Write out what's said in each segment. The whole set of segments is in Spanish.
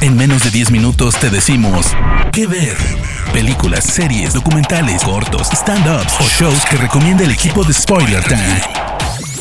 En menos de 10 minutos te decimos qué ver. Películas, series, documentales, cortos, stand-ups o shows que recomienda el equipo de Spoiler Time.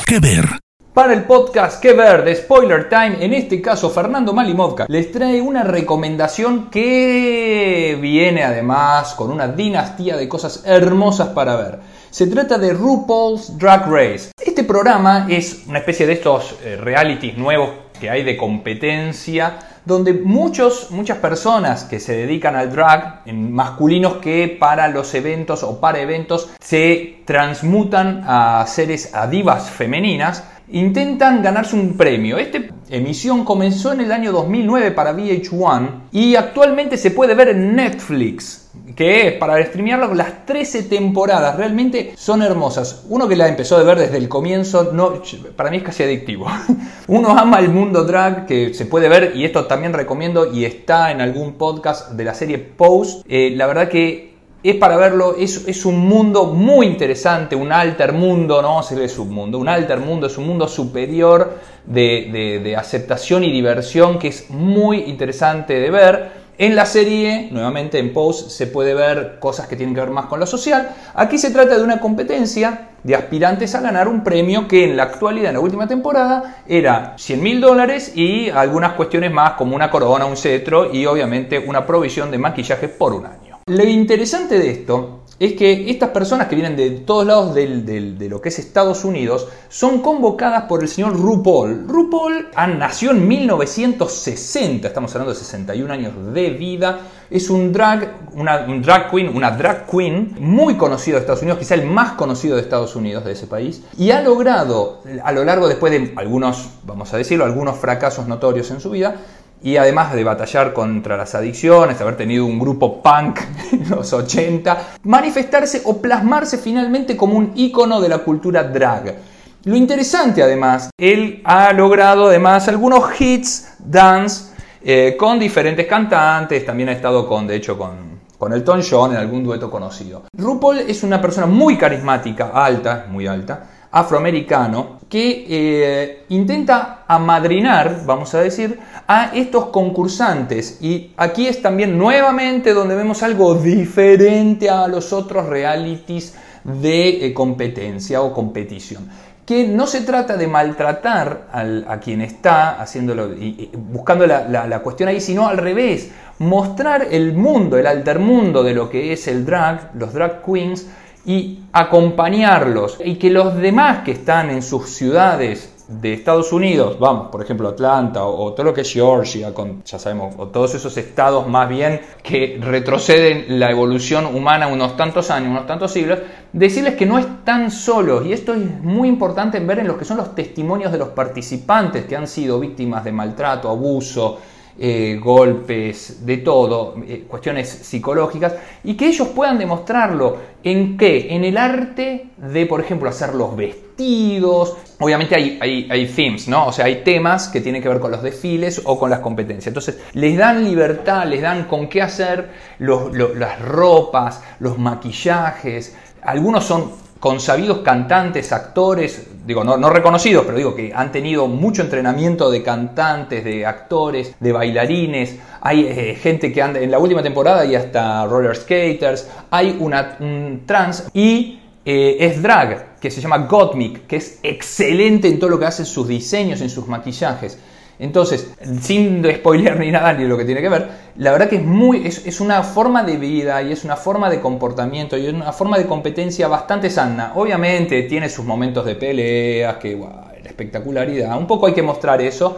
¿Qué ver? Para el podcast Que ver de Spoiler Time, en este caso Fernando Malimovka les trae una recomendación que viene además con una dinastía de cosas hermosas para ver. Se trata de RuPaul's Drag Race. Este programa es una especie de estos eh, realities nuevos que hay de competencia donde muchos, muchas personas que se dedican al drag, en masculinos que para los eventos o para eventos se transmutan a seres, a divas femeninas, intentan ganarse un premio. Esta emisión comenzó en el año 2009 para VH1 y actualmente se puede ver en Netflix que es para streamearlo las 13 temporadas, realmente son hermosas. Uno que la empezó a ver desde el comienzo, no, para mí es casi adictivo. Uno ama el mundo drag que se puede ver y esto también recomiendo y está en algún podcast de la serie Post. Eh, la verdad que es para verlo, es, es, un mundo muy interesante, un alter mundo, no se ve submundo, un alter mundo, es un mundo superior de, de aceptación y diversión que es muy interesante de ver. En la serie, nuevamente en Post, se puede ver cosas que tienen que ver más con lo social. Aquí se trata de una competencia de aspirantes a ganar un premio que en la actualidad, en la última temporada, era 100 mil dólares y algunas cuestiones más como una corona, un cetro y obviamente una provisión de maquillaje por un año. Lo interesante de esto es que estas personas que vienen de todos lados de lo que es Estados Unidos son convocadas por el señor RuPaul. RuPaul nació en 1960, estamos hablando de 61 años de vida. Es un drag, una un drag queen, una drag queen muy conocido de Estados Unidos, quizá el más conocido de Estados Unidos, de ese país, y ha logrado a lo largo, después de algunos, vamos a decirlo, algunos fracasos notorios en su vida, y además de batallar contra las adicciones, haber tenido un grupo punk en los 80, manifestarse o plasmarse finalmente como un ícono de la cultura drag. Lo interesante además, él ha logrado además algunos hits dance eh, con diferentes cantantes, también ha estado con, de hecho, con, con Elton John en algún dueto conocido. RuPaul es una persona muy carismática, alta, muy alta, afroamericano que eh, intenta amadrinar, vamos a decir, a estos concursantes. Y aquí es también nuevamente donde vemos algo diferente a los otros realities de eh, competencia o competición. Que no se trata de maltratar a quien está haciéndolo y, buscando la, la cuestión ahí, sino al revés, mostrar el mundo, el altermundo de lo que es el drag, los drag queens, y acompañarlos y que los demás que están en sus ciudades de Estados Unidos, vamos, por ejemplo Atlanta o, todo lo que es Georgia, con, ya sabemos, o todos esos estados más bien que retroceden la evolución humana unos tantos años, unos tantos siglos, decirles que no están solos. Y esto es muy importante ver en lo que son los testimonios de los participantes que han sido víctimas de maltrato, abuso, eh, golpes, de todo, eh, cuestiones psicológicas, y que ellos puedan demostrarlo en qué, en el arte de, por ejemplo, hacer los vestidos. Obviamente hay, hay, themes, ¿no? O sea, hay temas que tienen que ver con los desfiles o con las competencias. Entonces, les dan libertad, les dan con qué hacer las ropas, los maquillajes. Algunos son consabidos cantantes, actores, digo, no, reconocidos, pero digo que han tenido mucho entrenamiento de cantantes, de actores, de bailarines. Hay eh, gente que anda, en la última temporada y hasta roller skaters. Hay una, un trans y eh, es drag, que se llama Gottmik, que es excelente en todo lo que hace en sus diseños, en sus maquillajes. Entonces, sin spoiler ni nada ni lo que tiene que ver, la verdad que es muy es, una forma de vida y es una forma de comportamiento y es una forma de competencia bastante sana. Obviamente tiene sus momentos de peleas, que la espectacularidad, un poco hay que mostrar eso,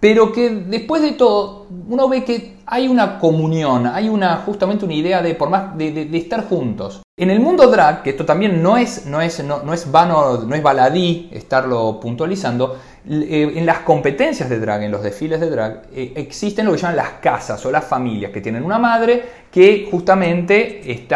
pero que después de todo uno ve que hay una comunión, hay una justamente una idea de por más de, estar juntos. En el mundo drag, que esto también no es, no es, no, es vano, no es baladí estarlo puntualizando, eh, en las competencias de drag, en los desfiles de drag, eh, existen lo que llaman las casas o las familias que tienen una madre que justamente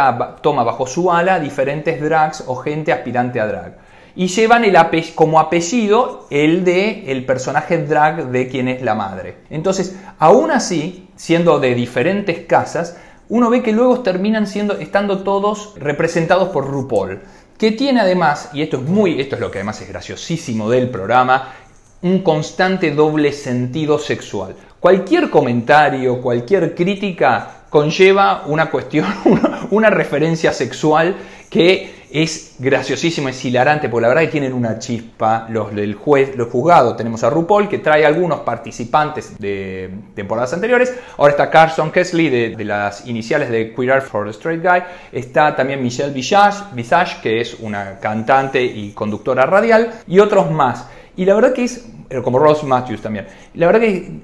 toma bajo su ala diferentes drags o gente aspirante a drag. Y llevan el como apellido el de el personaje drag de quien es la madre. Entonces, aún así, siendo de diferentes casas, uno ve que luego terminan siendo, estando todos representados por RuPaul que tiene además, y esto es muy, esto es lo que además es graciosísimo del programa, un constante doble sentido sexual. Cualquier comentario, cualquier crítica conlleva una cuestión, una, referencia sexual que es graciosísimo, es hilarante, porque la verdad que tienen una chispa. Los del juez, los juzgados, tenemos a RuPaul que trae algunos participantes de temporadas anteriores. Ahora está Carson Kesley de, las iniciales de Queer Art for the Straight Guy. Está también Michelle Visage, Visage, que es una cantante y conductora radial, y otros más. Y la verdad que es, como Ross Matthews también. La verdad que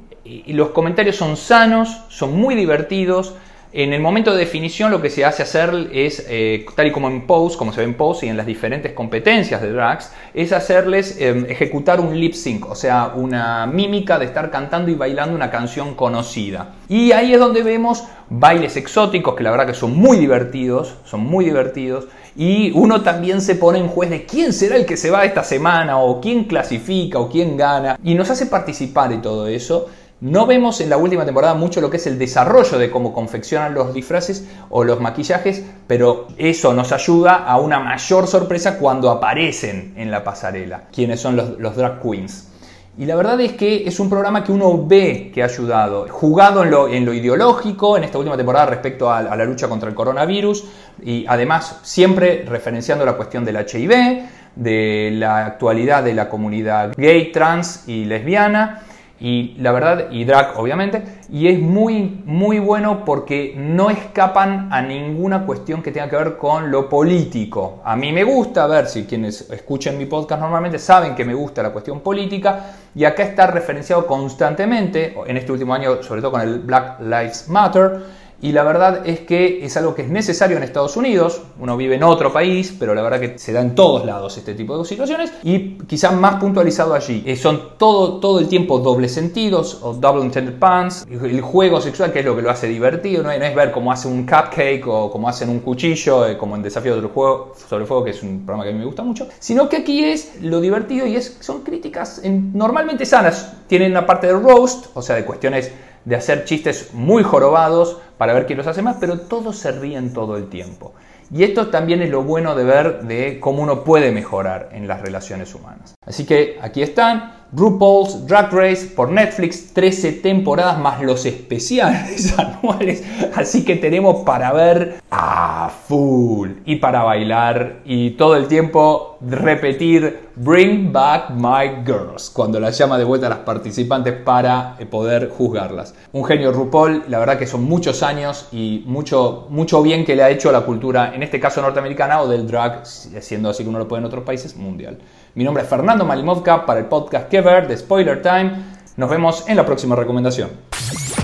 los comentarios son sanos, son muy divertidos en el momento de definición lo que se hace hacer es, eh, tal y como en Pose, como se ve en Pose y en las diferentes competencias de drags, es hacerles em, ejecutar un lip sync, o sea, una mímica de estar cantando y bailando una canción conocida. Y ahí es donde vemos bailes exóticos, que la verdad que son muy divertidos, son muy divertidos, y uno también se pone en juez de quién será el que se va esta semana, o quién clasifica, o quién gana, y nos hace participar de todo eso. No vemos en la última temporada mucho lo que es el desarrollo de cómo confeccionan los disfraces o los maquillajes, pero eso nos ayuda a una mayor sorpresa cuando aparecen en la pasarela, quienes son los, drag queens. Y la verdad es que es un programa que uno ve que ha ayudado, jugado en lo, ideológico en esta última temporada respecto a, la lucha contra el coronavirus y además siempre referenciando la cuestión del HIV, de la actualidad de la comunidad gay, trans y lesbiana y la verdad, y drag obviamente, y es muy, muy bueno porque no escapan a ninguna cuestión que tenga que ver con lo político. A mí me gusta, a ver si quienes escuchen mi podcast normalmente saben que me gusta la cuestión política, y acá está referenciado constantemente, en este último año sobre todo con el Black Lives Matter, y la verdad es que es algo que es necesario en Estados Unidos, uno vive en otro país, pero la verdad que se da en todos lados este tipo de situaciones. Y quizás más puntualizado allí. Eh, son todo, todo el tiempo dobles sentidos o double intended puns, el juego sexual que es lo que lo hace divertido, no es, ver cómo hace un cupcake o cómo hacen un cuchillo, eh, como en Desafío del Juego sobre Fuego, que es un programa que a mí me gusta mucho, sino que aquí es lo divertido y es, son críticas normalmente sanas, tienen una parte de roast, o sea, de cuestiones de hacer chistes muy jorobados para ver quién los hace más, pero todos se ríen todo el tiempo. Y esto también es lo bueno de ver de cómo uno puede mejorar en las relaciones humanas. Así que aquí están, RuPaul's Drag Race por Netflix, 13 temporadas más los especiales anuales. Así que tenemos para ver a full y para bailar y todo el tiempo repetir Bring Back My Girls cuando las llama de vuelta a las participantes para eh, poder juzgarlas. Un genio RuPaul, la verdad que son muchos años y mucho, mucho bien que le ha hecho a la cultura, en este caso norteamericana o del drag, siendo así que uno lo puede en otros países, mundial. Mi nombre es Fernando Malimovka para el podcast Kever de Spoiler Time. Nos vemos en la próxima recomendación.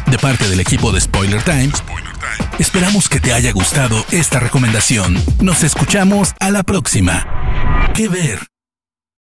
De parte del equipo de Spoiler Time, esperamos que te haya gustado esta recomendación. Nos escuchamos a la próxima. Que ver.